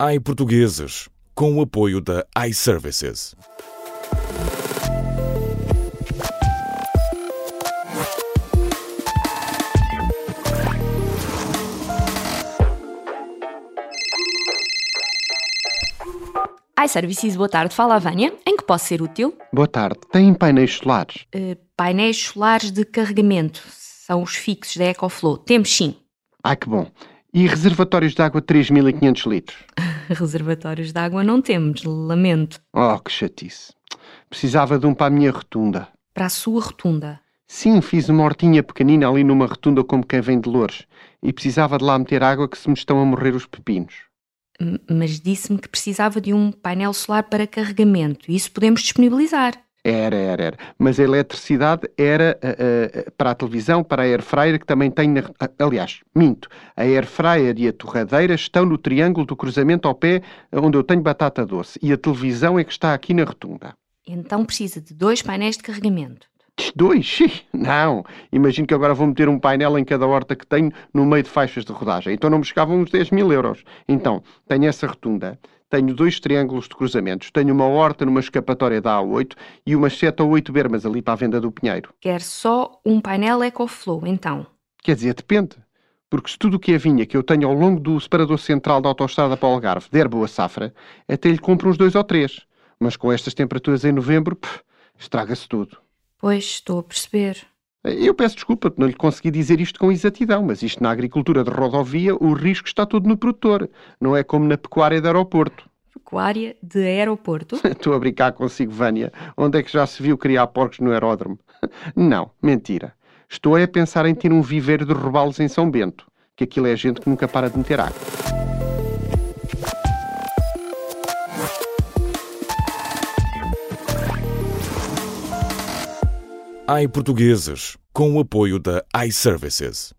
iPortugueses, com o apoio da iServices. iServices, boa tarde. Fala a Vânia. Em que posso ser útil? Boa tarde. Tem painéis solares? Eh, painéis solares de carregamento. São os fixos da EcoFlow. Temos sim. Ai, que bom. E reservatórios de água 3.500 litros? Reservatórios de água não temos, lamento. Oh, que chatice. Precisava de um para a minha rotunda. Para a sua rotunda. Sim, fiz uma hortinha pequenina ali numa rotunda como quem vem de Louros. E precisava de lá meter água que se me estão a morrer os pepinos. M- Mas disse-me que precisava de um painel solar para carregamento. Isso podemos disponibilizar. Era, era, era. Mas a eletricidade era ah, ah, para a televisão, para a air fryer que também tem na... ah, Aliás, minto. A air fryer e a torradeira estão no triângulo do cruzamento ao pé onde eu tenho batata doce. E a televisão é que está aqui na rotunda. Então precisa de dois painéis de carregamento. Dois? Não. Imagino que agora vou meter um painel em cada horta que tenho no meio de faixas de rodagem. Então não me chegavam uns 10 mil euros. Então, tenho essa rotunda, tenho dois triângulos de cruzamentos, tenho uma horta numa escapatória da A8 e umas 7 ou 8 bermas ali para a venda do Pinheiro. Quer só um painel EcoFlow, então. Quer dizer, depende. Porque se tudo o que é vinha que eu tenho ao longo do separador central da autoestrada para o Algarve der boa safra, até lhe compro uns dois ou três. Mas com estas temperaturas em novembro, estraga-se tudo. Pois, estou a perceber. Eu peço desculpa por não lhe consegui dizer isto com exatidão, mas isto na agricultura de rodovia, o risco está todo no produtor. Não é como na pecuária de aeroporto. Pecuária de aeroporto. Estou a brincar consigo, Vânia. Onde é que já se viu criar porcos no aeródromo? Não, mentira. Estou é a pensar em ter um viveiro de robalos em São Bento, que aquilo é gente que nunca para de meter água. iPortugueses, com o apoio da iServices.